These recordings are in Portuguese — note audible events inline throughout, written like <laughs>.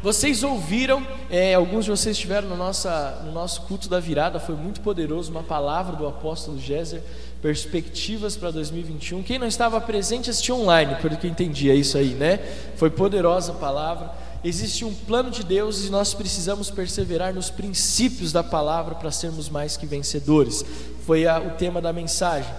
Vocês ouviram, é, alguns de vocês estiveram no, nossa, no nosso culto da virada, foi muito poderoso, uma palavra do apóstolo Géser, perspectivas para 2021. Quem não estava presente assistiu online, pelo que eu entendi, isso aí, né? Foi poderosa a palavra. Existe um plano de Deus e nós precisamos perseverar nos princípios da palavra para sermos mais que vencedores. Foi a, o tema da mensagem.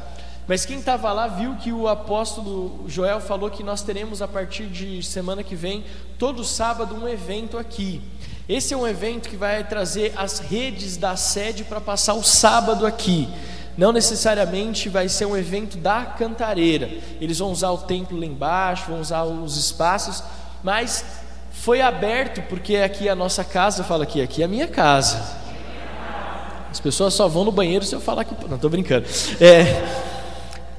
Mas quem estava lá viu que o apóstolo Joel falou que nós teremos a partir de semana que vem, todo sábado, um evento aqui. Esse é um evento que vai trazer as redes da sede para passar o sábado aqui. Não necessariamente vai ser um evento da cantareira. Eles vão usar o templo lá embaixo, vão usar os espaços, mas foi aberto porque aqui é a nossa casa, fala aqui, aqui é a minha casa. As pessoas só vão no banheiro se eu falar que. Não, estou brincando. É.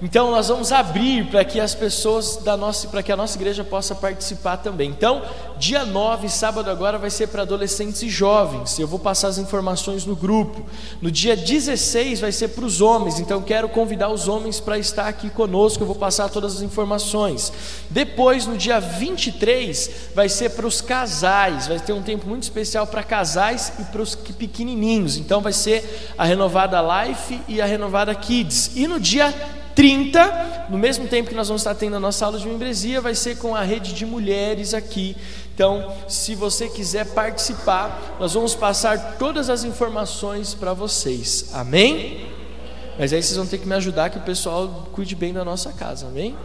Então nós vamos abrir para que as pessoas da nossa, para que a nossa igreja possa participar também. Então, dia 9, sábado agora vai ser para adolescentes e jovens. Eu vou passar as informações no grupo. No dia 16 vai ser para os homens. Então quero convidar os homens para estar aqui conosco. Eu vou passar todas as informações. Depois, no dia 23, vai ser para os casais. Vai ter um tempo muito especial para casais e para os pequenininhos. Então vai ser a renovada Life e a renovada Kids. E no dia 30, no mesmo tempo que nós vamos estar tendo a nossa aula de membresia, vai ser com a rede de mulheres aqui. Então, se você quiser participar, nós vamos passar todas as informações para vocês. Amém? Mas aí vocês vão ter que me ajudar que o pessoal cuide bem da nossa casa. Amém?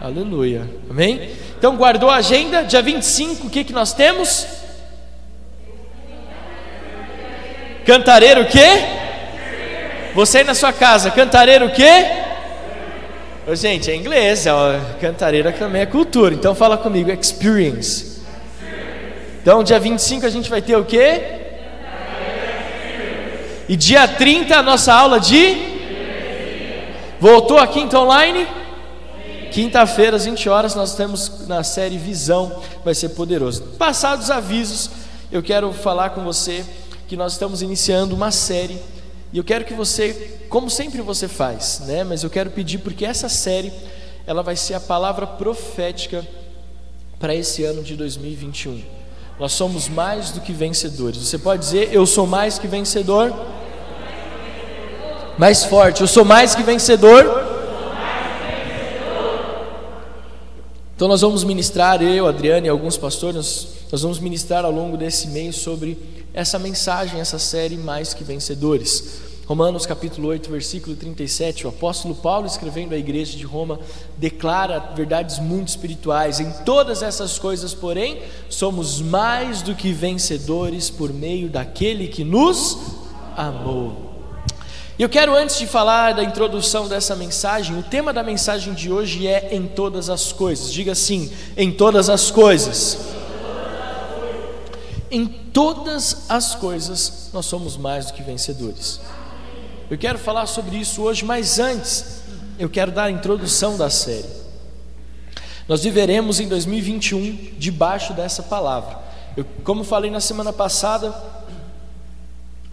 Aleluia. Amém? Então, guardou a agenda? Dia 25, o que, que nós temos? Cantareiro o quê? Você aí na sua casa, cantareiro o quê? Ô, gente, é inglês, ó, cantareira também é cultura. Então fala comigo, experience. Então, dia 25 a gente vai ter o quê? E dia 30 a nossa aula de Voltou a quinta online? Quinta-feira às 20 horas nós temos na série Visão, vai ser poderoso. Passados avisos, eu quero falar com você que nós estamos iniciando uma série e eu quero que você, como sempre você faz, né? Mas eu quero pedir porque essa série ela vai ser a palavra profética para esse ano de 2021. Nós somos mais do que vencedores. Você pode dizer, eu sou mais que vencedor? Mais forte, eu sou mais que vencedor. Então nós vamos ministrar, eu, Adriano e alguns pastores, nós vamos ministrar ao longo desse mês sobre essa mensagem, essa série Mais que Vencedores. Romanos capítulo 8, versículo 37, o apóstolo Paulo, escrevendo à igreja de Roma, declara verdades muito espirituais. Em todas essas coisas, porém, somos mais do que vencedores por meio daquele que nos amou. E eu quero, antes de falar da introdução dessa mensagem, o tema da mensagem de hoje é em todas as coisas. Diga assim: em todas as coisas. Em todas as coisas nós somos mais do que vencedores. Eu quero falar sobre isso hoje, mas antes, eu quero dar a introdução da série. Nós viveremos em 2021 debaixo dessa palavra. Eu, como falei na semana passada,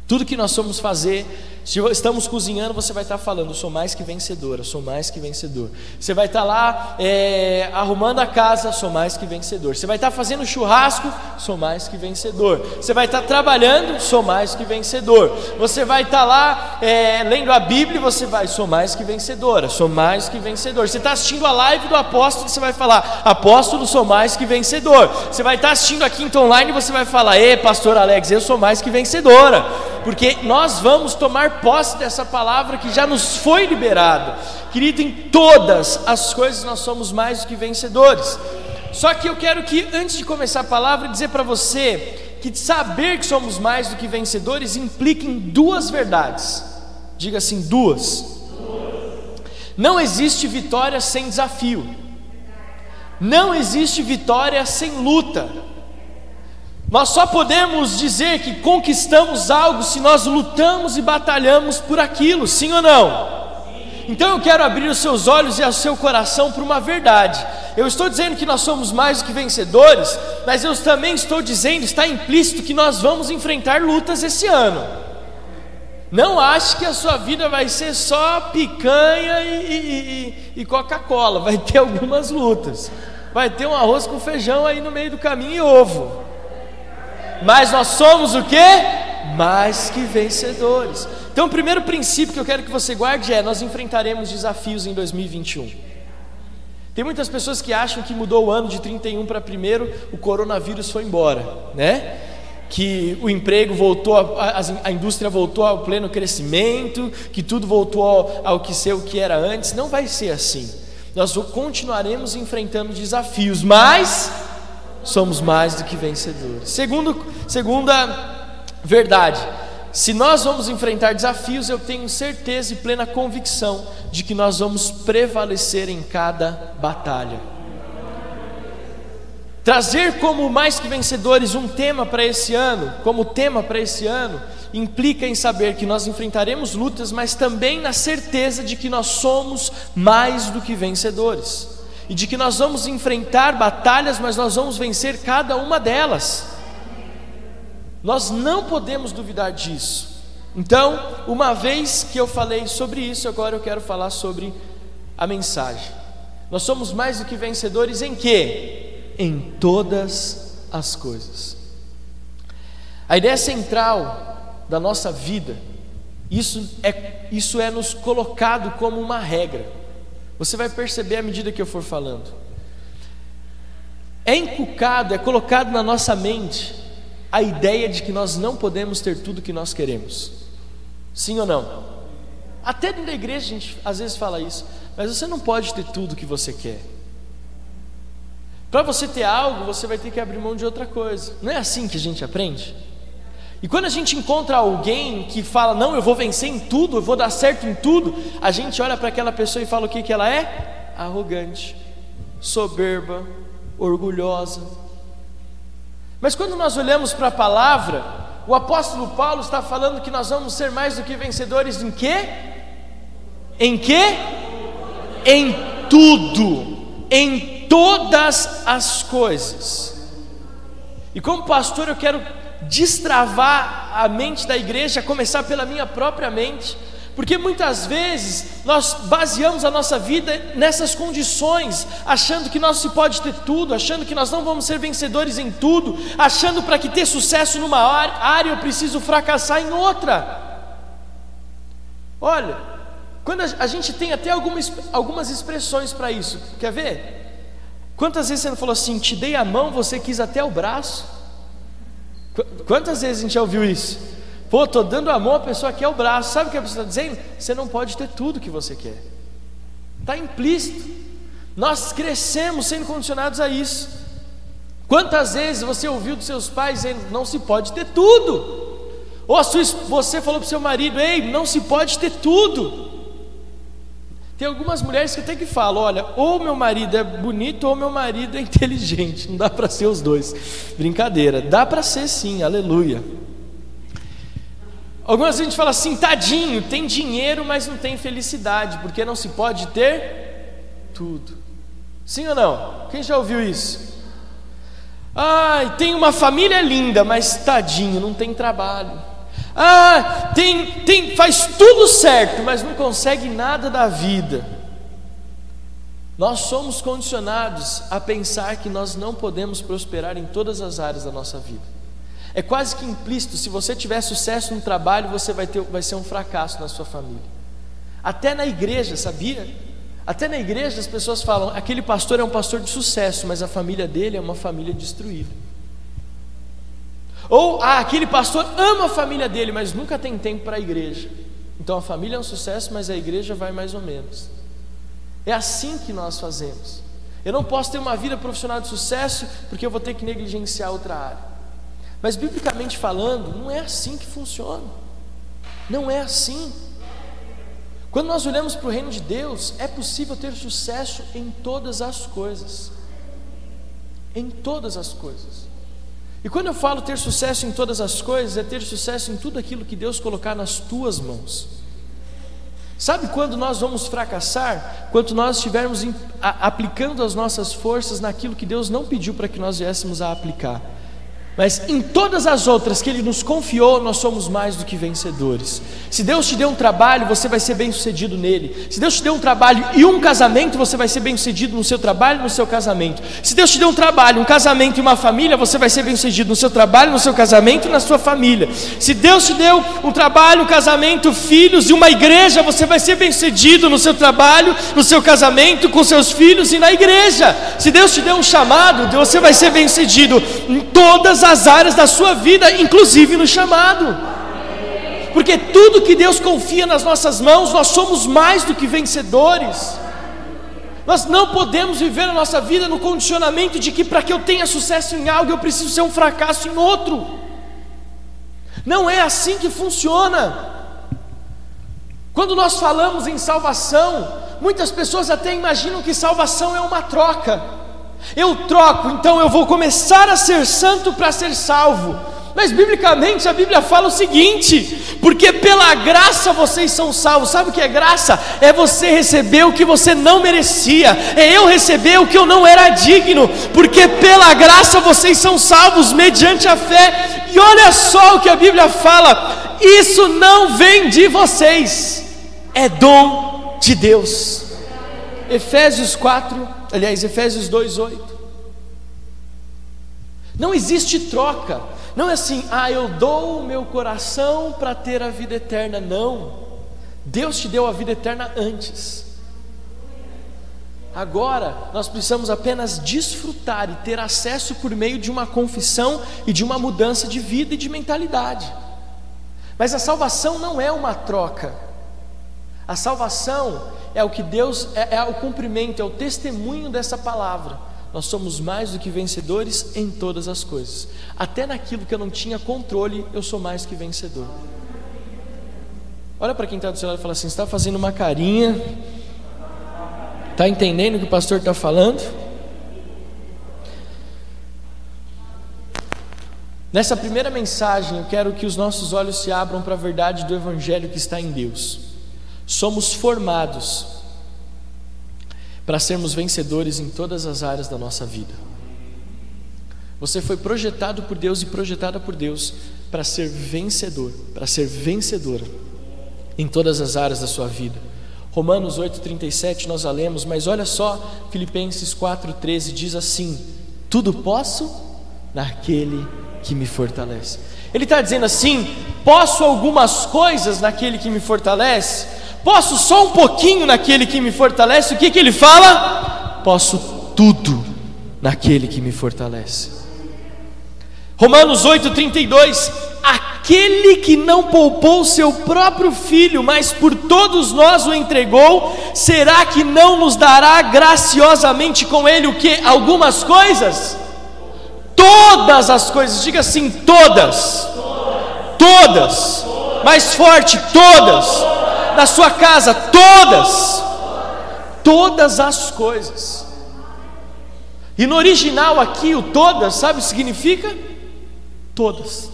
tudo que nós somos fazer se estamos cozinhando, você vai estar falando: sou mais que vencedora, sou mais que vencedor. Você vai estar lá é, arrumando a casa, sou mais que vencedor. Você vai estar fazendo churrasco, sou mais que vencedor. Você vai estar trabalhando, sou mais que vencedor. Você vai estar lá é, lendo a Bíblia, você vai, sou mais que vencedora, sou mais que vencedor. Você está assistindo a live do apóstolo, você vai falar: apóstolo, sou mais que vencedor. Você vai estar assistindo a quinta online, você vai falar: ei, pastor Alex, eu sou mais que vencedora, porque nós vamos tomar posse dessa palavra que já nos foi liberada. Querido, em todas as coisas nós somos mais do que vencedores. Só que eu quero que, antes de começar a palavra, dizer para você que saber que somos mais do que vencedores implica em duas verdades. Diga assim: duas. Não existe vitória sem desafio. Não existe vitória sem luta. Nós só podemos dizer que conquistamos algo se nós lutamos e batalhamos por aquilo, sim ou não? Então eu quero abrir os seus olhos e o seu coração para uma verdade. Eu estou dizendo que nós somos mais do que vencedores, mas eu também estou dizendo, está implícito que nós vamos enfrentar lutas esse ano. Não ache que a sua vida vai ser só picanha e, e, e, e Coca-Cola, vai ter <laughs> algumas lutas. Vai ter um arroz com feijão aí no meio do caminho e ovo. Mas nós somos o que? Mais que vencedores. Então, o primeiro princípio que eu quero que você guarde é: nós enfrentaremos desafios em 2021. Tem muitas pessoas que acham que mudou o ano de 31 para 1, o coronavírus foi embora, né? Que o emprego voltou, a, a, indústria voltou ao pleno crescimento, que tudo voltou ao, ao que ser o que era antes. Não vai ser assim. Nós continuaremos enfrentando desafios, mas somos mais do que vencedores. Segundo, segunda verdade, se nós vamos enfrentar desafios, eu tenho certeza e plena convicção de que nós vamos prevalecer em cada batalha. Trazer como mais que vencedores um tema para esse ano, como tema para esse ano, implica em saber que nós enfrentaremos lutas, mas também na certeza de que nós somos mais do que vencedores. E de que nós vamos enfrentar batalhas, mas nós vamos vencer cada uma delas. Nós não podemos duvidar disso. Então, uma vez que eu falei sobre isso, agora eu quero falar sobre a mensagem. Nós somos mais do que vencedores em quê? Em todas as coisas. A ideia central da nossa vida, isso é, isso é nos colocado como uma regra. Você vai perceber à medida que eu for falando. É inculcado, é colocado na nossa mente a ideia de que nós não podemos ter tudo que nós queremos. Sim ou não? Até dentro da igreja a gente às vezes fala isso, mas você não pode ter tudo que você quer. Para você ter algo, você vai ter que abrir mão de outra coisa. Não é assim que a gente aprende? E quando a gente encontra alguém que fala, não, eu vou vencer em tudo, eu vou dar certo em tudo, a gente olha para aquela pessoa e fala o que, que ela é? Arrogante, soberba, orgulhosa, mas quando nós olhamos para a palavra, o apóstolo Paulo está falando que nós vamos ser mais do que vencedores em quê? Em quê? Em tudo, em todas as coisas. E como pastor, eu quero destravar a mente da igreja, começar pela minha própria mente porque muitas vezes nós baseamos a nossa vida nessas condições, achando que nós se pode ter tudo, achando que nós não vamos ser vencedores em tudo, achando para que ter sucesso numa área eu preciso fracassar em outra. Olha, quando a gente tem até algumas, algumas expressões para isso, quer ver? Quantas vezes você não falou assim, te dei a mão, você quis até o braço? Quantas vezes a gente já ouviu isso? Pô, estou dando a mão, a pessoa quer o braço. Sabe o que a pessoa está dizendo? Você não pode ter tudo que você quer. Está implícito. Nós crescemos sendo condicionados a isso. Quantas vezes você ouviu dos seus pais dizendo, não se pode ter tudo? Ou sua, você falou para o seu marido, ei, não se pode ter tudo. Tem algumas mulheres que até que falam, olha, ou meu marido é bonito ou meu marido é <laughs> inteligente. Não dá para ser os dois. Brincadeira. Dá para ser sim, aleluia. Algumas vezes a gente fala assim, tadinho, tem dinheiro, mas não tem felicidade, porque não se pode ter tudo. Sim ou não? Quem já ouviu isso? Ai, tem uma família linda, mas tadinho, não tem trabalho. Ah, tem, tem, faz tudo certo, mas não consegue nada da vida. Nós somos condicionados a pensar que nós não podemos prosperar em todas as áreas da nossa vida. É quase que implícito: se você tiver sucesso no trabalho, você vai, ter, vai ser um fracasso na sua família. Até na igreja, sabia? Até na igreja as pessoas falam: aquele pastor é um pastor de sucesso, mas a família dele é uma família destruída. Ou ah, aquele pastor ama a família dele, mas nunca tem tempo para a igreja. Então a família é um sucesso, mas a igreja vai mais ou menos. É assim que nós fazemos. Eu não posso ter uma vida profissional de sucesso porque eu vou ter que negligenciar outra área. Mas biblicamente falando, não é assim que funciona. Não é assim. Quando nós olhamos para o reino de Deus, é possível ter sucesso em todas as coisas. Em todas as coisas. E quando eu falo ter sucesso em todas as coisas, é ter sucesso em tudo aquilo que Deus colocar nas tuas mãos. Sabe quando nós vamos fracassar? Quando nós estivermos aplicando as nossas forças naquilo que Deus não pediu para que nós viéssemos a aplicar. Mas em todas as outras que Ele nos confiou, nós somos mais do que vencedores. Se Deus te deu um trabalho, você vai ser bem sucedido nele. Se Deus te deu um trabalho e um casamento, você vai ser bem sucedido no seu trabalho e no seu casamento. Se Deus te deu um trabalho, um casamento e uma família, você vai ser bem sucedido no seu trabalho, no seu casamento e na sua família. Se Deus te deu um trabalho, um casamento, filhos e uma igreja, você vai ser bem sucedido no seu trabalho, no seu casamento, com seus filhos e na igreja. Se Deus te deu um chamado, você vai ser bem sucedido em todas as as áreas da sua vida, inclusive no chamado. Porque tudo que Deus confia nas nossas mãos, nós somos mais do que vencedores. Nós não podemos viver a nossa vida no condicionamento de que para que eu tenha sucesso em algo eu preciso ser um fracasso em outro. Não é assim que funciona. Quando nós falamos em salvação, muitas pessoas até imaginam que salvação é uma troca. Eu troco, então eu vou começar a ser santo para ser salvo. Mas biblicamente a Bíblia fala o seguinte: porque pela graça vocês são salvos. Sabe o que é graça? É você receber o que você não merecia, é eu receber o que eu não era digno, porque pela graça vocês são salvos mediante a fé. E olha só o que a Bíblia fala: isso não vem de vocês, é dom de Deus. Efésios 4, Aliás, Efésios 2:8. Não existe troca. Não é assim, ah, eu dou o meu coração para ter a vida eterna. Não. Deus te deu a vida eterna antes. Agora, nós precisamos apenas desfrutar e ter acesso por meio de uma confissão e de uma mudança de vida e de mentalidade. Mas a salvação não é uma troca. A salvação é o que Deus é, é o cumprimento, é o testemunho dessa palavra. Nós somos mais do que vencedores em todas as coisas. Até naquilo que eu não tinha controle, eu sou mais que vencedor. Olha para quem está do seu lado e fala assim: está fazendo uma carinha, está entendendo o que o pastor está falando? Nessa primeira mensagem, eu quero que os nossos olhos se abram para a verdade do Evangelho que está em Deus somos formados para sermos vencedores em todas as áreas da nossa vida. Você foi projetado por Deus e projetada por Deus para ser vencedor, para ser vencedora em todas as áreas da sua vida. Romanos 8,37 nós a lemos, mas olha só, Filipenses 4,13 diz assim: Tudo posso naquele que me fortalece. Ele está dizendo assim: posso algumas coisas naquele que me fortalece, Posso só um pouquinho naquele que me fortalece? O que, que ele fala? Posso tudo naquele que me fortalece. Romanos 8,32: Aquele que não poupou seu próprio filho, mas por todos nós o entregou, será que não nos dará graciosamente com ele o que? Algumas coisas? Todas as coisas, diga assim: todas, todas, mais forte, todas na sua casa, todas, todas as coisas. E no original aqui, o todas, sabe o que significa? Todas,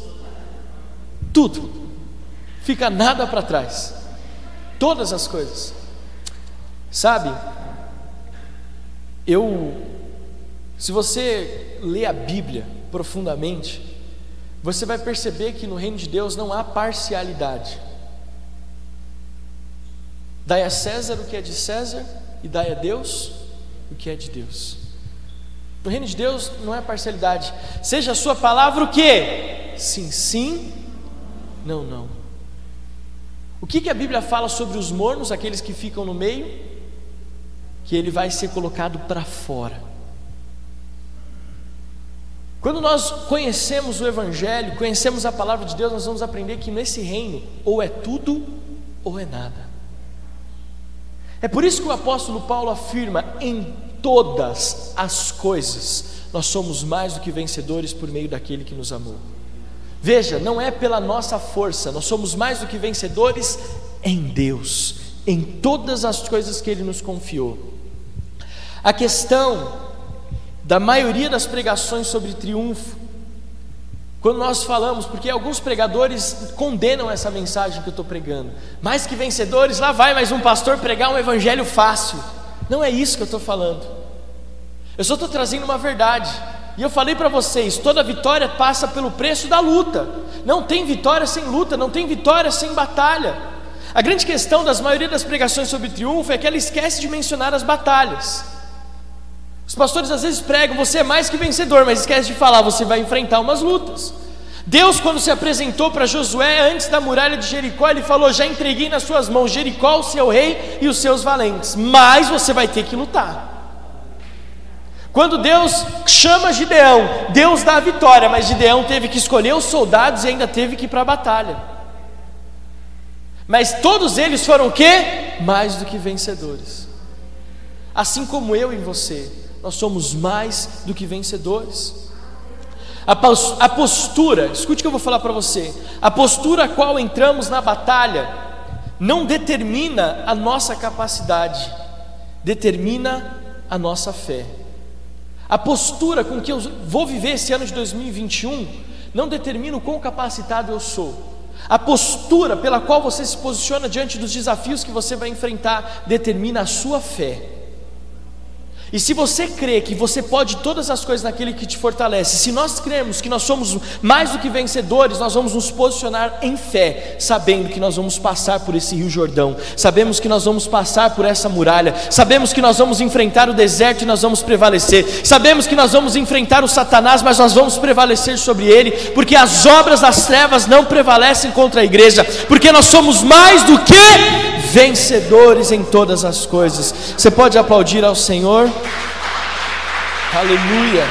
tudo, fica nada para trás, todas as coisas, sabe? Eu, se você lê a Bíblia profundamente, você vai perceber que no reino de Deus não há parcialidade. Dai a César o que é de César e dai a Deus o que é de Deus. No reino de Deus não é parcialidade. Seja a sua palavra o que? Sim, sim, não, não. O que, que a Bíblia fala sobre os mornos, aqueles que ficam no meio? Que ele vai ser colocado para fora. Quando nós conhecemos o Evangelho, conhecemos a palavra de Deus, nós vamos aprender que nesse reino, ou é tudo ou é nada. É por isso que o apóstolo Paulo afirma: em todas as coisas, nós somos mais do que vencedores por meio daquele que nos amou. Veja, não é pela nossa força, nós somos mais do que vencedores em Deus, em todas as coisas que Ele nos confiou. A questão da maioria das pregações sobre triunfo quando nós falamos, porque alguns pregadores condenam essa mensagem que eu estou pregando, mais que vencedores, lá vai mais um pastor pregar um evangelho fácil. Não é isso que eu estou falando. Eu só estou trazendo uma verdade. E eu falei para vocês: toda vitória passa pelo preço da luta. Não tem vitória sem luta, não tem vitória sem batalha. A grande questão das maioria das pregações sobre triunfo é que ela esquece de mencionar as batalhas. Os pastores às vezes pregam, você é mais que vencedor, mas esquece de falar, você vai enfrentar umas lutas. Deus, quando se apresentou para Josué antes da muralha de Jericó, ele falou: Já entreguei nas suas mãos Jericó, o seu rei e os seus valentes, mas você vai ter que lutar. Quando Deus chama Gideão, Deus dá a vitória, mas Gideão teve que escolher os soldados e ainda teve que ir para a batalha. Mas todos eles foram o quê? Mais do que vencedores. Assim como eu e você, nós somos mais do que vencedores. A postura, escute o que eu vou falar para você. A postura a qual entramos na batalha não determina a nossa capacidade, determina a nossa fé. A postura com que eu vou viver esse ano de 2021 não determina o quão capacitado eu sou. A postura pela qual você se posiciona diante dos desafios que você vai enfrentar determina a sua fé. E se você crê que você pode todas as coisas naquele que te fortalece, se nós cremos que nós somos mais do que vencedores, nós vamos nos posicionar em fé, sabendo que nós vamos passar por esse Rio Jordão, sabemos que nós vamos passar por essa muralha, sabemos que nós vamos enfrentar o deserto e nós vamos prevalecer, sabemos que nós vamos enfrentar o Satanás, mas nós vamos prevalecer sobre ele, porque as obras das trevas não prevalecem contra a igreja, porque nós somos mais do que vencedores em todas as coisas. Você pode aplaudir ao Senhor? Aleluia.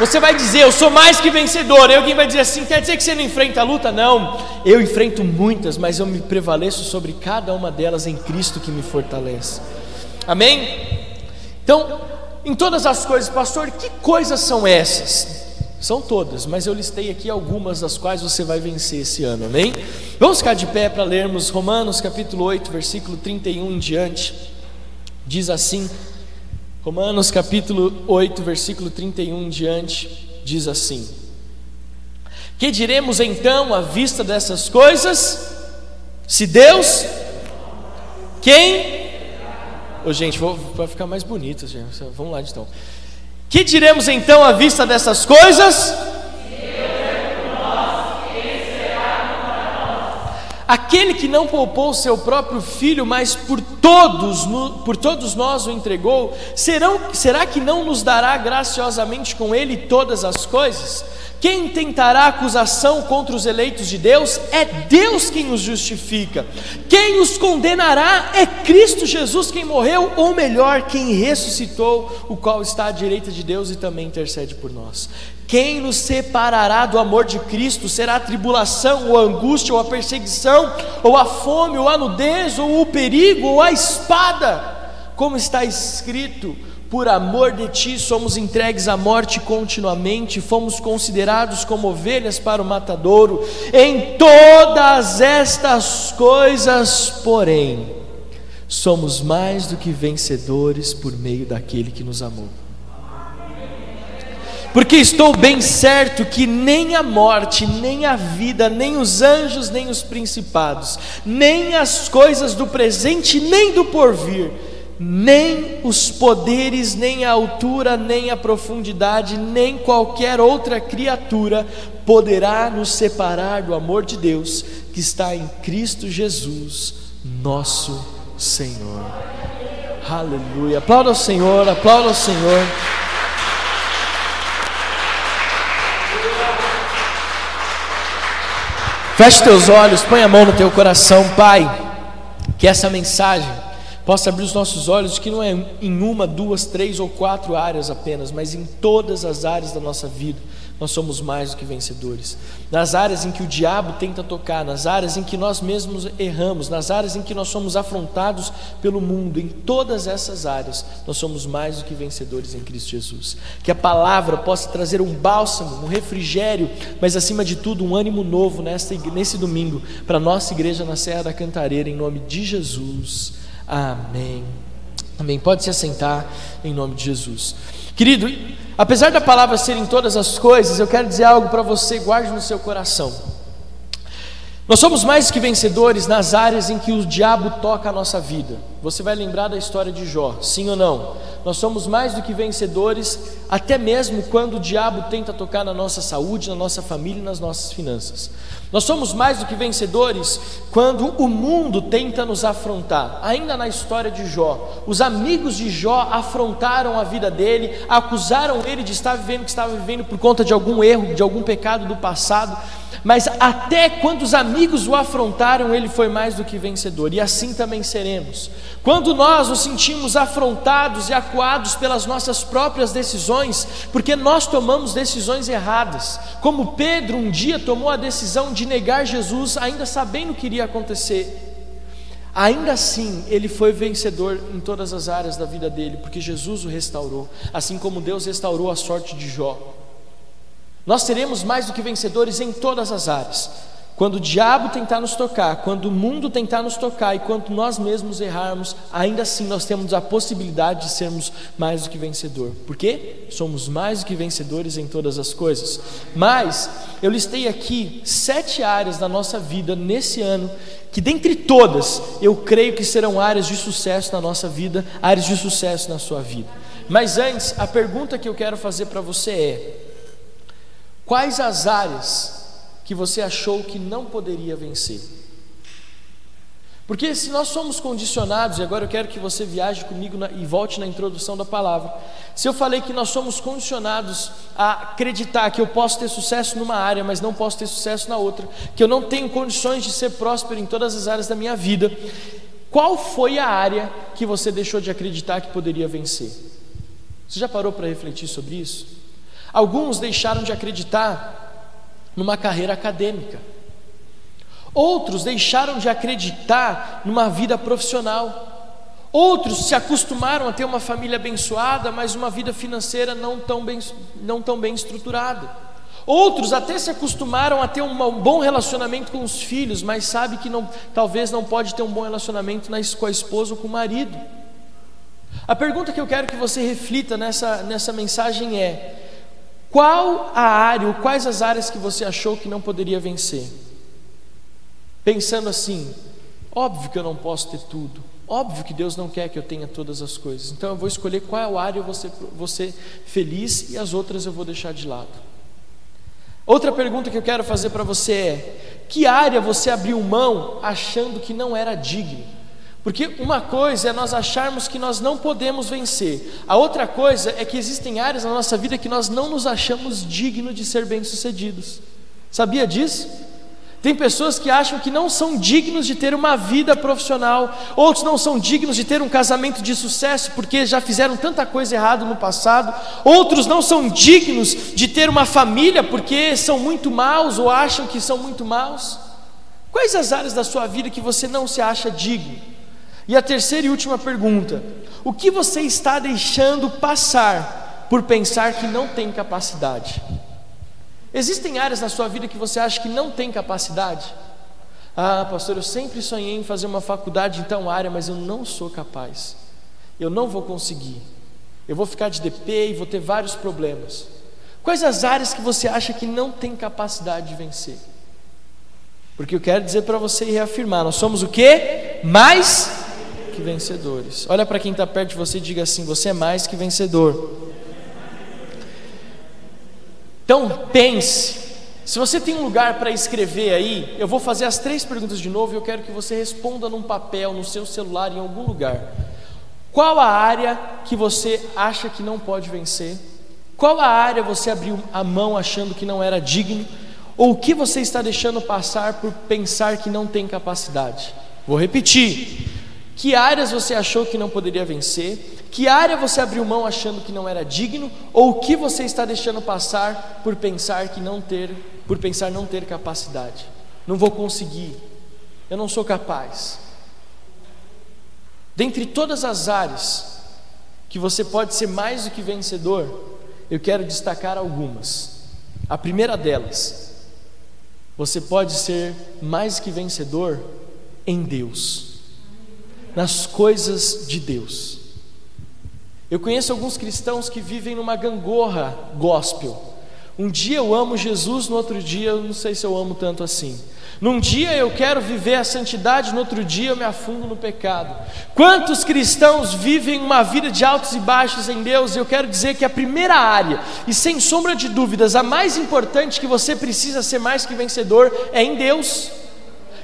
Você vai dizer, eu sou mais que vencedor. E alguém vai dizer assim: quer dizer que você não enfrenta a luta? Não, eu enfrento muitas, mas eu me prevaleço sobre cada uma delas em Cristo que me fortalece. Amém? Então, em todas as coisas, pastor, que coisas são essas? São todas, mas eu listei aqui algumas das quais você vai vencer esse ano, amém? Vamos ficar de pé para lermos Romanos capítulo 8, versículo 31 em diante. Diz assim: Romanos capítulo 8, versículo 31 em diante, diz assim: Que diremos então à vista dessas coisas? Se Deus, quem? Oh, gente, vai ficar mais bonito, gente. Vamos lá então. Que diremos então à vista dessas coisas? Aquele que não poupou seu próprio filho, mas por todos, por todos nós o entregou, serão, será que não nos dará graciosamente com ele todas as coisas? Quem tentará acusação contra os eleitos de Deus? É Deus quem os justifica. Quem os condenará é Cristo Jesus quem morreu, ou melhor, quem ressuscitou, o qual está à direita de Deus e também intercede por nós. Quem nos separará do amor de Cristo? Será a tribulação, ou a angústia, ou a perseguição, ou a fome, ou a nudez, ou o perigo, ou a espada? Como está escrito: por amor de ti somos entregues à morte continuamente, fomos considerados como ovelhas para o matadouro. Em todas estas coisas, porém, somos mais do que vencedores por meio daquele que nos amou. Porque estou bem certo que nem a morte, nem a vida, nem os anjos, nem os principados, nem as coisas do presente, nem do porvir, nem os poderes, nem a altura, nem a profundidade, nem qualquer outra criatura poderá nos separar do amor de Deus que está em Cristo Jesus, nosso Senhor. Aleluia. Aplauda ao Senhor, aplauda ao Senhor. Feche teus olhos, põe a mão no teu coração, Pai. Que essa mensagem possa abrir os nossos olhos que não é em uma, duas, três ou quatro áreas apenas, mas em todas as áreas da nossa vida. Nós somos mais do que vencedores. Nas áreas em que o diabo tenta tocar, nas áreas em que nós mesmos erramos, nas áreas em que nós somos afrontados pelo mundo, em todas essas áreas, nós somos mais do que vencedores em Cristo Jesus. Que a palavra possa trazer um bálsamo, um refrigério, mas acima de tudo um ânimo novo nesta, nesse domingo para a nossa igreja na Serra da Cantareira, em nome de Jesus. Amém. Amém. Pode se assentar em nome de Jesus. Querido, apesar da palavra ser em todas as coisas, eu quero dizer algo para você, guarde no seu coração. Nós somos mais que vencedores nas áreas em que o diabo toca a nossa vida. Você vai lembrar da história de Jó, sim ou não? Nós somos mais do que vencedores, até mesmo quando o diabo tenta tocar na nossa saúde, na nossa família e nas nossas finanças. Nós somos mais do que vencedores quando o mundo tenta nos afrontar. Ainda na história de Jó, os amigos de Jó afrontaram a vida dele, acusaram ele de estar vivendo o que estava vivendo por conta de algum erro, de algum pecado do passado. Mas até quando os amigos o afrontaram, ele foi mais do que vencedor, e assim também seremos. Quando nós nos sentimos afrontados e acuados pelas nossas próprias decisões, porque nós tomamos decisões erradas, como Pedro um dia tomou a decisão de negar Jesus, ainda sabendo o que iria acontecer, ainda assim ele foi vencedor em todas as áreas da vida dele, porque Jesus o restaurou, assim como Deus restaurou a sorte de Jó. Nós seremos mais do que vencedores em todas as áreas. Quando o diabo tentar nos tocar, quando o mundo tentar nos tocar e quando nós mesmos errarmos, ainda assim nós temos a possibilidade de sermos mais do que vencedor. Por quê? Somos mais do que vencedores em todas as coisas. Mas eu listei aqui sete áreas da nossa vida nesse ano que dentre todas eu creio que serão áreas de sucesso na nossa vida, áreas de sucesso na sua vida. Mas antes, a pergunta que eu quero fazer para você é: Quais as áreas que você achou que não poderia vencer? Porque se nós somos condicionados, e agora eu quero que você viaje comigo na, e volte na introdução da palavra. Se eu falei que nós somos condicionados a acreditar que eu posso ter sucesso numa área, mas não posso ter sucesso na outra, que eu não tenho condições de ser próspero em todas as áreas da minha vida, qual foi a área que você deixou de acreditar que poderia vencer? Você já parou para refletir sobre isso? Alguns deixaram de acreditar numa carreira acadêmica. Outros deixaram de acreditar numa vida profissional. Outros se acostumaram a ter uma família abençoada, mas uma vida financeira não tão bem, não tão bem estruturada. Outros até se acostumaram a ter um bom relacionamento com os filhos, mas sabe que não, talvez não pode ter um bom relacionamento com a esposa ou com o marido. A pergunta que eu quero que você reflita nessa, nessa mensagem é: qual a área, ou quais as áreas que você achou que não poderia vencer? Pensando assim, óbvio que eu não posso ter tudo, óbvio que Deus não quer que eu tenha todas as coisas, então eu vou escolher qual área eu vou ser, vou ser feliz e as outras eu vou deixar de lado. Outra pergunta que eu quero fazer para você é: que área você abriu mão achando que não era digno? Porque uma coisa é nós acharmos que nós não podemos vencer, a outra coisa é que existem áreas na nossa vida que nós não nos achamos dignos de ser bem-sucedidos. Sabia disso? Tem pessoas que acham que não são dignos de ter uma vida profissional, outros não são dignos de ter um casamento de sucesso porque já fizeram tanta coisa errada no passado, outros não são dignos de ter uma família porque são muito maus ou acham que são muito maus. Quais as áreas da sua vida que você não se acha digno? E a terceira e última pergunta: o que você está deixando passar por pensar que não tem capacidade? Existem áreas na sua vida que você acha que não tem capacidade? Ah, pastor, eu sempre sonhei em fazer uma faculdade em tal área, mas eu não sou capaz. Eu não vou conseguir. Eu vou ficar de DP e vou ter vários problemas. Quais as áreas que você acha que não tem capacidade de vencer? Porque eu quero dizer para você e reafirmar: nós somos o que? Mais que vencedores. Olha para quem está perto de você e diga assim: Você é mais que vencedor. Então, pense. Se você tem um lugar para escrever aí, eu vou fazer as três perguntas de novo e eu quero que você responda num papel, no seu celular, em algum lugar. Qual a área que você acha que não pode vencer? Qual a área você abriu a mão achando que não era digno? Ou o que você está deixando passar por pensar que não tem capacidade? Vou repetir. Que áreas você achou que não poderia vencer? Que área você abriu mão achando que não era digno? Ou o que você está deixando passar por pensar que não ter, por pensar não ter capacidade? Não vou conseguir. Eu não sou capaz. Dentre todas as áreas que você pode ser mais do que vencedor, eu quero destacar algumas. A primeira delas, você pode ser mais que vencedor em Deus nas coisas de Deus. Eu conheço alguns cristãos que vivem numa gangorra gospel, Um dia eu amo Jesus, no outro dia eu não sei se eu amo tanto assim. Num dia eu quero viver a santidade, no outro dia eu me afundo no pecado. Quantos cristãos vivem uma vida de altos e baixos em Deus? Eu quero dizer que a primeira área, e sem sombra de dúvidas, a mais importante que você precisa ser mais que vencedor é em Deus.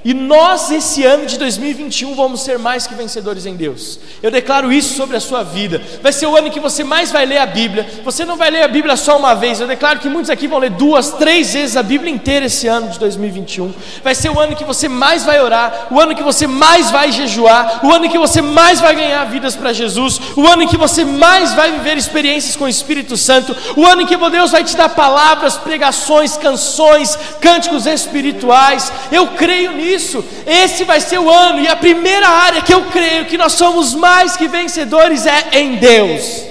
E nós, esse ano de 2021, vamos ser mais que vencedores em Deus. Eu declaro isso sobre a sua vida. Vai ser o ano que você mais vai ler a Bíblia. Você não vai ler a Bíblia só uma vez. Eu declaro que muitos aqui vão ler duas, três vezes a Bíblia inteira esse ano de 2021. Vai ser o ano que você mais vai orar. O ano que você mais vai jejuar. O ano que você mais vai ganhar vidas para Jesus. O ano que você mais vai viver experiências com o Espírito Santo. O ano em que Deus vai te dar palavras, pregações, canções, cânticos espirituais. Eu creio nisso isso, esse vai ser o ano, e a primeira área que eu creio que nós somos mais que vencedores é em Deus.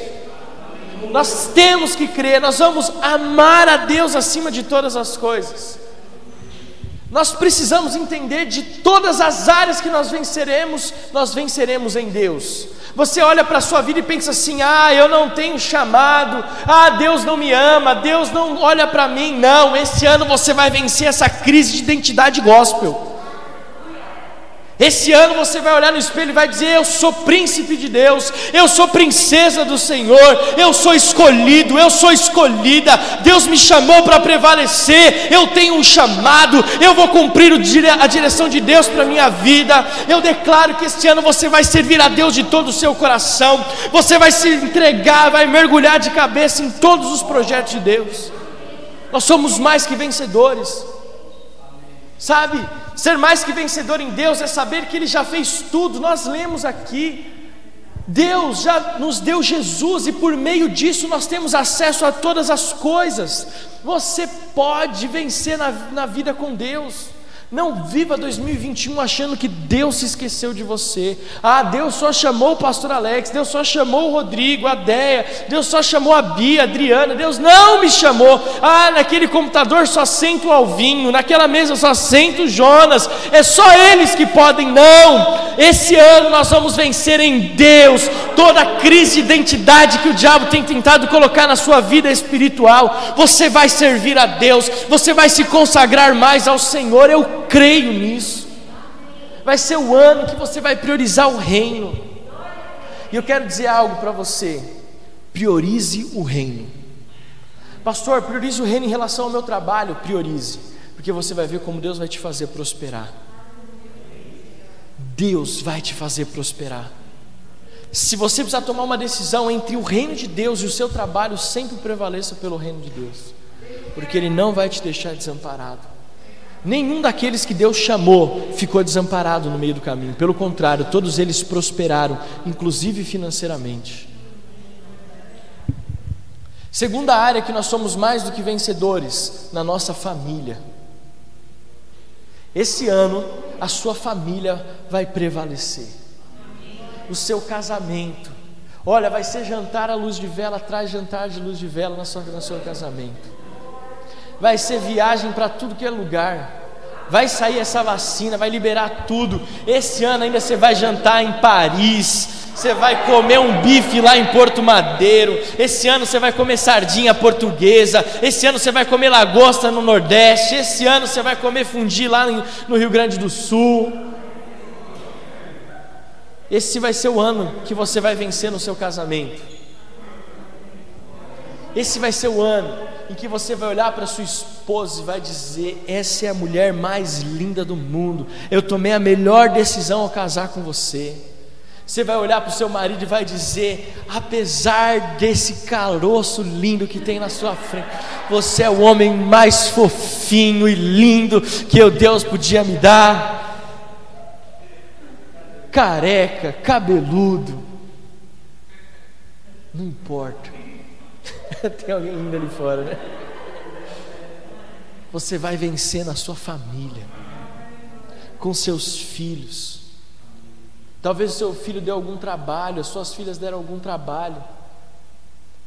Nós temos que crer, nós vamos amar a Deus acima de todas as coisas. Nós precisamos entender de todas as áreas que nós venceremos, nós venceremos em Deus. Você olha para a sua vida e pensa assim: ah, eu não tenho chamado, ah, Deus não me ama, Deus não olha para mim. Não, esse ano você vai vencer essa crise de identidade gospel. Esse ano você vai olhar no espelho e vai dizer: Eu sou príncipe de Deus, eu sou princesa do Senhor, eu sou escolhido, eu sou escolhida. Deus me chamou para prevalecer, eu tenho um chamado, eu vou cumprir a direção de Deus para a minha vida. Eu declaro que este ano você vai servir a Deus de todo o seu coração, você vai se entregar, vai mergulhar de cabeça em todos os projetos de Deus. Nós somos mais que vencedores, sabe? Ser mais que vencedor em Deus é saber que Ele já fez tudo. Nós lemos aqui. Deus já nos deu Jesus e por meio disso nós temos acesso a todas as coisas. Você pode vencer na, na vida com Deus. Não viva 2021 achando que Deus se esqueceu de você. Ah, Deus só chamou o pastor Alex, Deus só chamou o Rodrigo, a Deia, Deus só chamou a Bia, a Adriana, Deus não me chamou. Ah, naquele computador só sento o Alvinho, naquela mesa só sento o Jonas. É só eles que podem. Não! Esse ano nós vamos vencer em Deus toda a crise de identidade que o diabo tem tentado colocar na sua vida espiritual. Você vai servir a Deus, você vai se consagrar mais ao Senhor. Eu creio nisso. Vai ser o ano que você vai priorizar o reino. E eu quero dizer algo para você: priorize o reino. Pastor, priorize o reino em relação ao meu trabalho. Priorize, porque você vai ver como Deus vai te fazer prosperar. Deus vai te fazer prosperar. Se você precisar tomar uma decisão entre o reino de Deus e o seu trabalho, sempre prevaleça pelo reino de Deus, porque Ele não vai te deixar desamparado. Nenhum daqueles que Deus chamou ficou desamparado no meio do caminho, pelo contrário, todos eles prosperaram, inclusive financeiramente. Segunda área que nós somos mais do que vencedores, na nossa família. Esse ano, a sua família vai prevalecer, o seu casamento. Olha, vai ser jantar à luz de vela, atrás jantar de luz de vela no seu, no seu casamento vai ser viagem para tudo que é lugar. Vai sair essa vacina, vai liberar tudo. Esse ano ainda você vai jantar em Paris, você vai comer um bife lá em Porto Madeiro. Esse ano você vai comer sardinha portuguesa. Esse ano você vai comer lagosta no Nordeste. Esse ano você vai comer fundi lá no Rio Grande do Sul. Esse vai ser o ano que você vai vencer no seu casamento. Esse vai ser o ano em que você vai olhar para sua esposa e vai dizer: Essa é a mulher mais linda do mundo. Eu tomei a melhor decisão ao casar com você. Você vai olhar para o seu marido e vai dizer: Apesar desse caroço lindo que tem na sua frente, você é o homem mais fofinho e lindo que o Deus podia me dar. Careca, cabeludo, não importa <laughs> Tem alguém indo ali fora, né? Você vai vencer na sua família, com seus filhos. Talvez o seu filho dê algum trabalho, as suas filhas deram algum trabalho,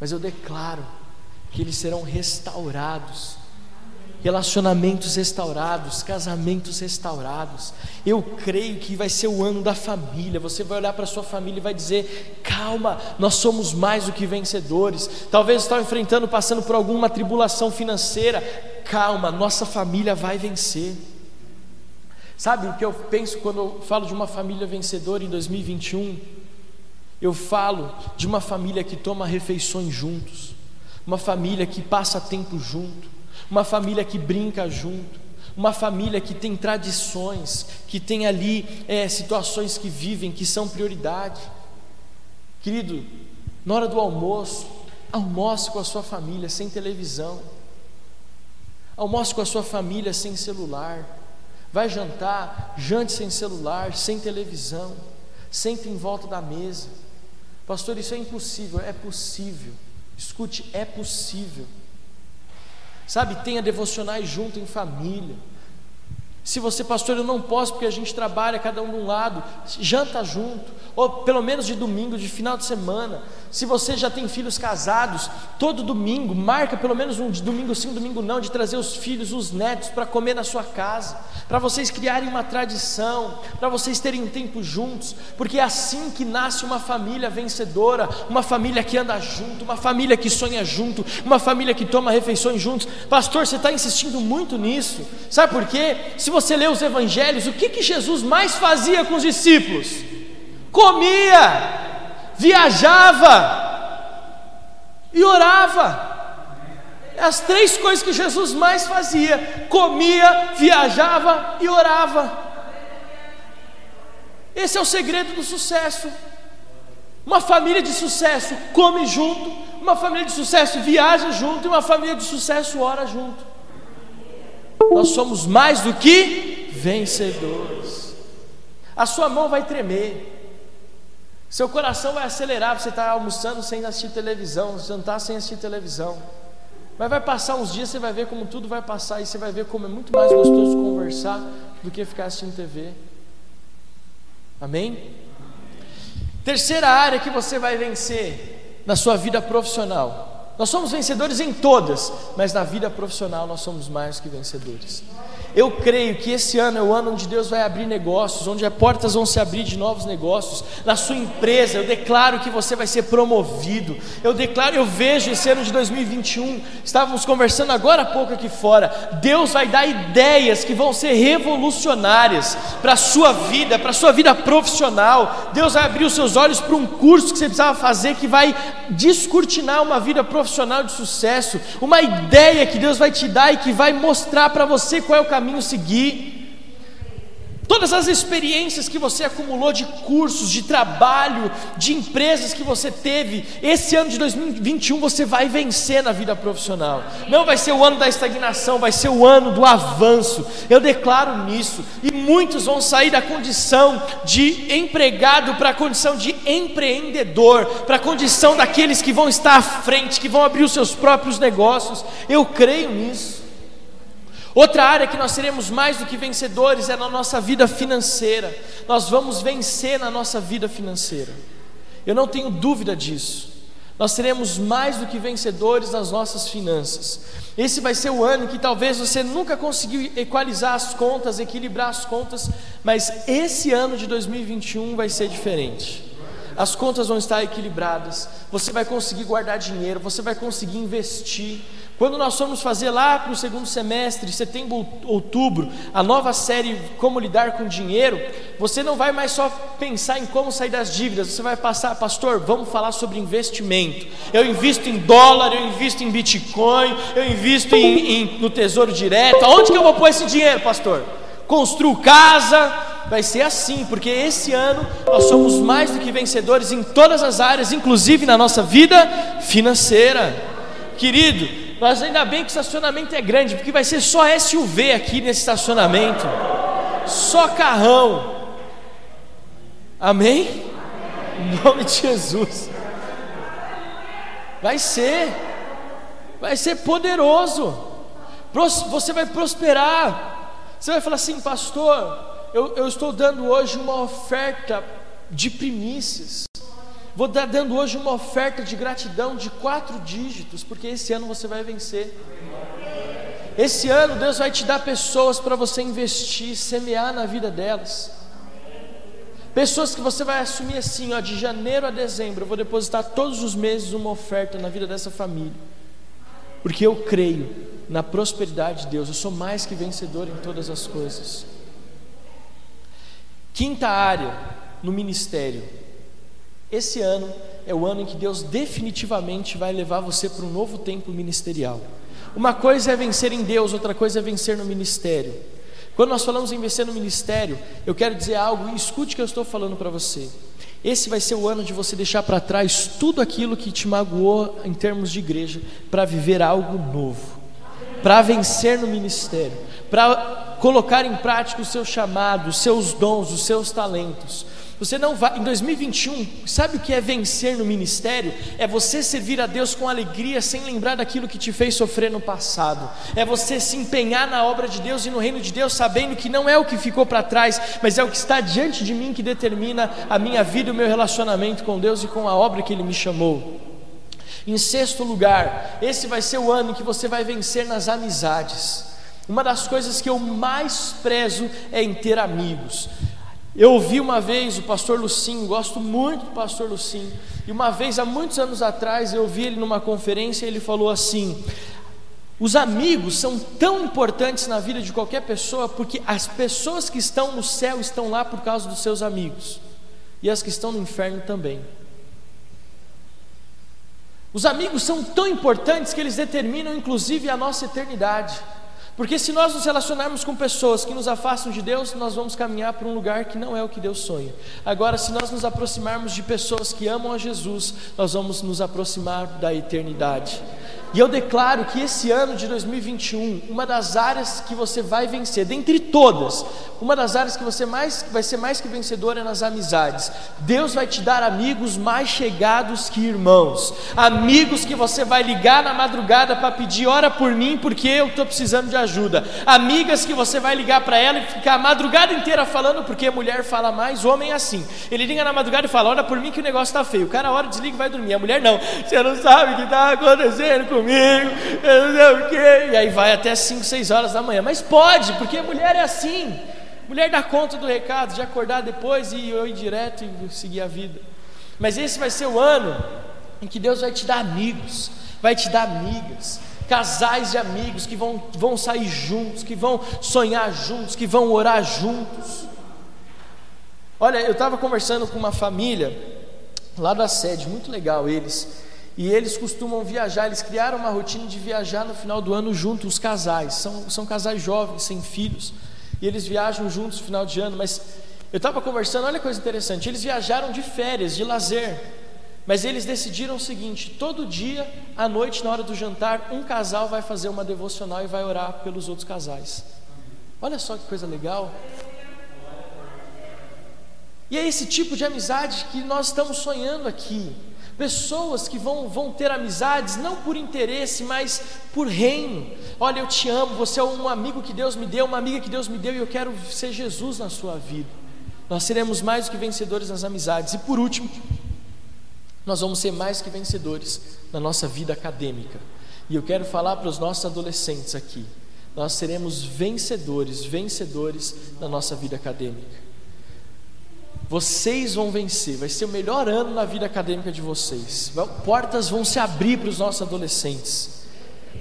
mas eu declaro que eles serão restaurados relacionamentos restaurados, casamentos restaurados. Eu creio que vai ser o ano da família. Você vai olhar para sua família e vai dizer: calma, nós somos mais do que vencedores. Talvez estão enfrentando, passando por alguma tribulação financeira. Calma, nossa família vai vencer. Sabe o que eu penso quando eu falo de uma família vencedora em 2021? Eu falo de uma família que toma refeições juntos, uma família que passa tempo junto, uma família que brinca junto, uma família que tem tradições, que tem ali é, situações que vivem, que são prioridade. Querido, na hora do almoço, almoce com a sua família sem televisão, almoce com a sua família sem celular, vai jantar, jante sem celular, sem televisão, sente em volta da mesa. Pastor, isso é impossível, é possível. Escute, é possível. Sabe, tenha devocionais junto em família. Se você, pastor, eu não posso porque a gente trabalha cada um de um lado, janta junto, ou pelo menos de domingo, de final de semana. Se você já tem filhos casados, todo domingo, marca pelo menos um domingo sim, domingo não, de trazer os filhos, os netos para comer na sua casa, para vocês criarem uma tradição, para vocês terem um tempo juntos, porque é assim que nasce uma família vencedora, uma família que anda junto, uma família que sonha junto, uma família que toma refeições juntos. Pastor, você está insistindo muito nisso, sabe por quê? Se você lê os evangelhos, o que, que Jesus mais fazia com os discípulos? comia, viajava e orava. As três coisas que Jesus mais fazia: comia, viajava e orava. Esse é o segredo do sucesso. Uma família de sucesso come junto, uma família de sucesso viaja junto e uma família de sucesso ora junto. Nós somos mais do que vencedores. A sua mão vai tremer, seu coração vai acelerar, você está almoçando sem assistir televisão, jantar sem assistir televisão. Mas vai passar uns dias, você vai ver como tudo vai passar e você vai ver como é muito mais gostoso conversar do que ficar assistindo TV. Amém? Terceira área que você vai vencer na sua vida profissional. Nós somos vencedores em todas, mas na vida profissional nós somos mais que vencedores. Eu creio que esse ano é o ano onde Deus vai abrir negócios, onde as portas vão se abrir de novos negócios. Na sua empresa, eu declaro que você vai ser promovido. Eu declaro, eu vejo esse ano de 2021. Estávamos conversando agora há pouco aqui fora. Deus vai dar ideias que vão ser revolucionárias para a sua vida, para a sua vida profissional. Deus vai abrir os seus olhos para um curso que você precisava fazer que vai descortinar uma vida profissional de sucesso. Uma ideia que Deus vai te dar e que vai mostrar para você qual é o caminho caminho seguir. Todas as experiências que você acumulou de cursos, de trabalho, de empresas que você teve, esse ano de 2021 você vai vencer na vida profissional. Não vai ser o ano da estagnação, vai ser o ano do avanço. Eu declaro nisso. E muitos vão sair da condição de empregado para a condição de empreendedor, para a condição daqueles que vão estar à frente, que vão abrir os seus próprios negócios. Eu creio nisso. Outra área que nós seremos mais do que vencedores é na nossa vida financeira. Nós vamos vencer na nossa vida financeira. Eu não tenho dúvida disso. Nós seremos mais do que vencedores nas nossas finanças. Esse vai ser o ano que talvez você nunca conseguiu equalizar as contas, equilibrar as contas, mas esse ano de 2021 vai ser diferente. As contas vão estar equilibradas, você vai conseguir guardar dinheiro, você vai conseguir investir, quando nós formos fazer lá para o segundo semestre, setembro, outubro, a nova série Como Lidar com Dinheiro, você não vai mais só pensar em como sair das dívidas, você vai passar, pastor, vamos falar sobre investimento. Eu invisto em dólar, eu invisto em Bitcoin, eu invisto em, em, no tesouro direto. Aonde que eu vou pôr esse dinheiro, pastor? Construo casa, vai ser assim, porque esse ano nós somos mais do que vencedores em todas as áreas, inclusive na nossa vida financeira. Querido, mas ainda bem que o estacionamento é grande, porque vai ser só SUV aqui nesse estacionamento. Só carrão. Amém? Em nome de Jesus. Vai ser. Vai ser poderoso. Você vai prosperar. Você vai falar assim, pastor, eu, eu estou dando hoje uma oferta de primícias. Vou dar dando hoje uma oferta de gratidão de quatro dígitos, porque esse ano você vai vencer. Esse ano Deus vai te dar pessoas para você investir, semear na vida delas. Pessoas que você vai assumir assim, ó, de janeiro a dezembro, eu vou depositar todos os meses uma oferta na vida dessa família. Porque eu creio na prosperidade de Deus, eu sou mais que vencedor em todas as coisas. Quinta área no ministério. Esse ano é o ano em que Deus definitivamente vai levar você para um novo tempo ministerial. Uma coisa é vencer em Deus, outra coisa é vencer no ministério. Quando nós falamos em vencer no ministério, eu quero dizer algo escute o que eu estou falando para você. Esse vai ser o ano de você deixar para trás tudo aquilo que te magoou em termos de igreja, para viver algo novo, para vencer no ministério, para colocar em prática o seu chamado, os seus dons, os seus talentos. Você não vai, em 2021, sabe o que é vencer no ministério? É você servir a Deus com alegria, sem lembrar daquilo que te fez sofrer no passado. É você se empenhar na obra de Deus e no reino de Deus, sabendo que não é o que ficou para trás, mas é o que está diante de mim que determina a minha vida o meu relacionamento com Deus e com a obra que Ele me chamou. Em sexto lugar, esse vai ser o ano em que você vai vencer nas amizades. Uma das coisas que eu mais prezo é em ter amigos. Eu ouvi uma vez o pastor Lucinho, gosto muito do pastor Lucinho, e uma vez, há muitos anos atrás, eu ouvi ele numa conferência e ele falou assim: os amigos são tão importantes na vida de qualquer pessoa porque as pessoas que estão no céu estão lá por causa dos seus amigos, e as que estão no inferno também. Os amigos são tão importantes que eles determinam inclusive a nossa eternidade. Porque se nós nos relacionarmos com pessoas que nos afastam de Deus, nós vamos caminhar para um lugar que não é o que Deus sonha. Agora, se nós nos aproximarmos de pessoas que amam a Jesus, nós vamos nos aproximar da eternidade. E eu declaro que esse ano de 2021, uma das áreas que você vai vencer, dentre todas, uma das áreas que você mais vai ser mais que vencedor é nas amizades. Deus vai te dar amigos mais chegados que irmãos, amigos que você vai ligar na madrugada para pedir ora por mim porque eu estou precisando de ajuda, amigas que você vai ligar para ela e ficar a madrugada inteira falando porque mulher fala mais, homem é assim. Ele liga na madrugada e fala ora por mim que o negócio está feio. O cara hora desliga e vai dormir. A mulher não. Você não sabe o que está acontecendo comigo comigo, eu não sei o quê. E aí vai até 5, 6 horas da manhã. Mas pode, porque mulher é assim. Mulher dá conta do recado, de acordar depois e eu ir direto e seguir a vida. Mas esse vai ser o ano em que Deus vai te dar amigos, vai te dar amigas, casais de amigos que vão, vão sair juntos, que vão sonhar juntos, que vão orar juntos. Olha, eu estava conversando com uma família lá da sede, muito legal eles. E eles costumam viajar, eles criaram uma rotina de viajar no final do ano juntos, os casais. São, são casais jovens, sem filhos. E eles viajam juntos no final de ano. Mas eu estava conversando, olha que coisa interessante. Eles viajaram de férias, de lazer. Mas eles decidiram o seguinte: todo dia, à noite, na hora do jantar, um casal vai fazer uma devocional e vai orar pelos outros casais. Olha só que coisa legal. E é esse tipo de amizade que nós estamos sonhando aqui. Pessoas que vão, vão ter amizades não por interesse, mas por reino. Olha, eu te amo, você é um amigo que Deus me deu, uma amiga que Deus me deu e eu quero ser Jesus na sua vida. Nós seremos mais do que vencedores nas amizades. E por último, nós vamos ser mais que vencedores na nossa vida acadêmica. E eu quero falar para os nossos adolescentes aqui. Nós seremos vencedores, vencedores na nossa vida acadêmica. Vocês vão vencer, vai ser o melhor ano na vida acadêmica de vocês. Portas vão se abrir para os nossos adolescentes,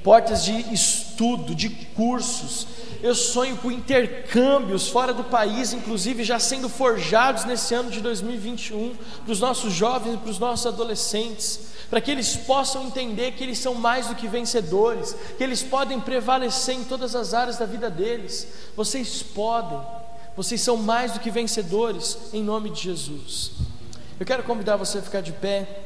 portas de estudo, de cursos. Eu sonho com intercâmbios fora do país, inclusive já sendo forjados nesse ano de 2021 para os nossos jovens e para os nossos adolescentes, para que eles possam entender que eles são mais do que vencedores, que eles podem prevalecer em todas as áreas da vida deles. Vocês podem. Vocês são mais do que vencedores em nome de Jesus. Eu quero convidar você a ficar de pé.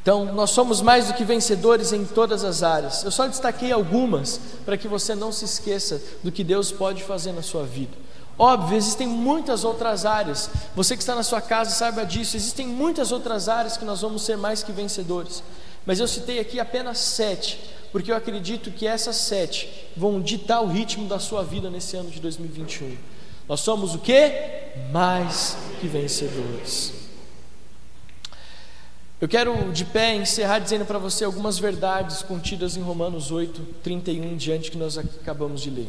Então, nós somos mais do que vencedores em todas as áreas. Eu só destaquei algumas para que você não se esqueça do que Deus pode fazer na sua vida. Óbvio, existem muitas outras áreas. Você que está na sua casa saiba disso. Existem muitas outras áreas que nós vamos ser mais que vencedores. Mas eu citei aqui apenas sete porque eu acredito que essas sete vão ditar o ritmo da sua vida nesse ano de 2021. Nós somos o que? Mais que vencedores. Eu quero de pé encerrar dizendo para você algumas verdades contidas em Romanos 8, 31 em diante que nós acabamos de ler.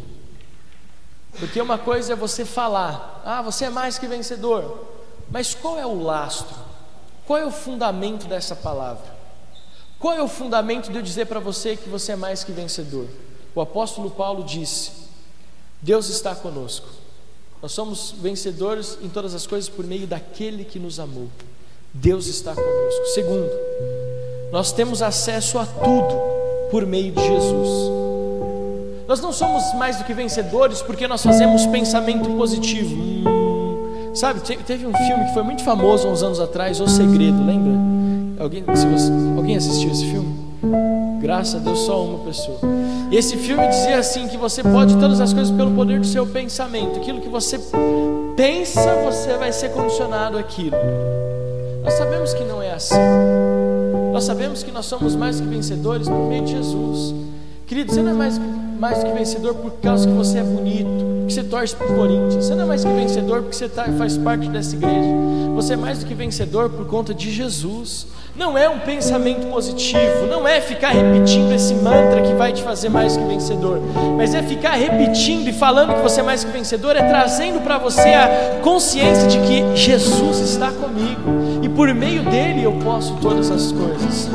Porque uma coisa é você falar, ah, você é mais que vencedor, mas qual é o lastro? Qual é o fundamento dessa palavra? Qual é o fundamento de eu dizer para você que você é mais que vencedor? O apóstolo Paulo disse: Deus está conosco. Nós somos vencedores em todas as coisas por meio daquele que nos amou. Deus está conosco. Segundo, nós temos acesso a tudo por meio de Jesus. Nós não somos mais do que vencedores porque nós fazemos pensamento positivo. Hum, sabe, teve um filme que foi muito famoso uns anos atrás, O Segredo, lembra? Alguém, você, alguém assistiu esse filme? Graças a Deus, só uma pessoa. E esse filme dizia assim: que você pode todas as coisas pelo poder do seu pensamento. Aquilo que você pensa, você vai ser condicionado àquilo. Nós sabemos que não é assim. Nós sabemos que nós somos mais que vencedores por meio de Jesus. Querido, você não é mais, mais que vencedor por causa que você é bonito, que você torce para o Corinthians. Você não é mais que vencedor porque você tá, faz parte dessa igreja. Você é mais do que vencedor por conta de Jesus. Não é um pensamento positivo, não é ficar repetindo esse mantra que vai te fazer mais que vencedor, mas é ficar repetindo e falando que você é mais que vencedor, é trazendo para você a consciência de que Jesus está comigo por meio dele eu posso todas as coisas.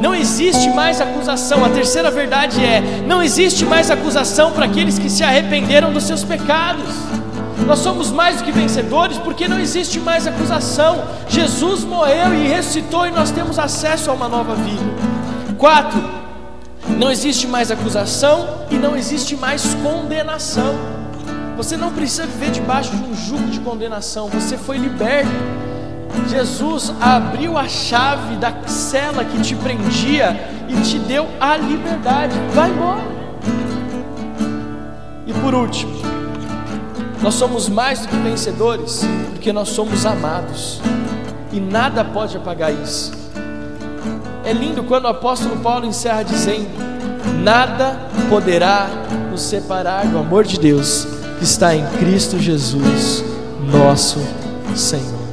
Não existe mais acusação, a terceira verdade é: não existe mais acusação para aqueles que se arrependeram dos seus pecados. Nós somos mais do que vencedores porque não existe mais acusação. Jesus morreu e ressuscitou e nós temos acesso a uma nova vida. Quatro, não existe mais acusação e não existe mais condenação. Você não precisa viver debaixo de um jugo de condenação, você foi liberto. Jesus abriu a chave da cela que te prendia e te deu a liberdade. Vai embora. E por último, nós somos mais do que vencedores, porque nós somos amados, e nada pode apagar isso. É lindo quando o apóstolo Paulo encerra dizendo: Nada poderá nos separar do amor de Deus que está em Cristo Jesus, nosso Senhor.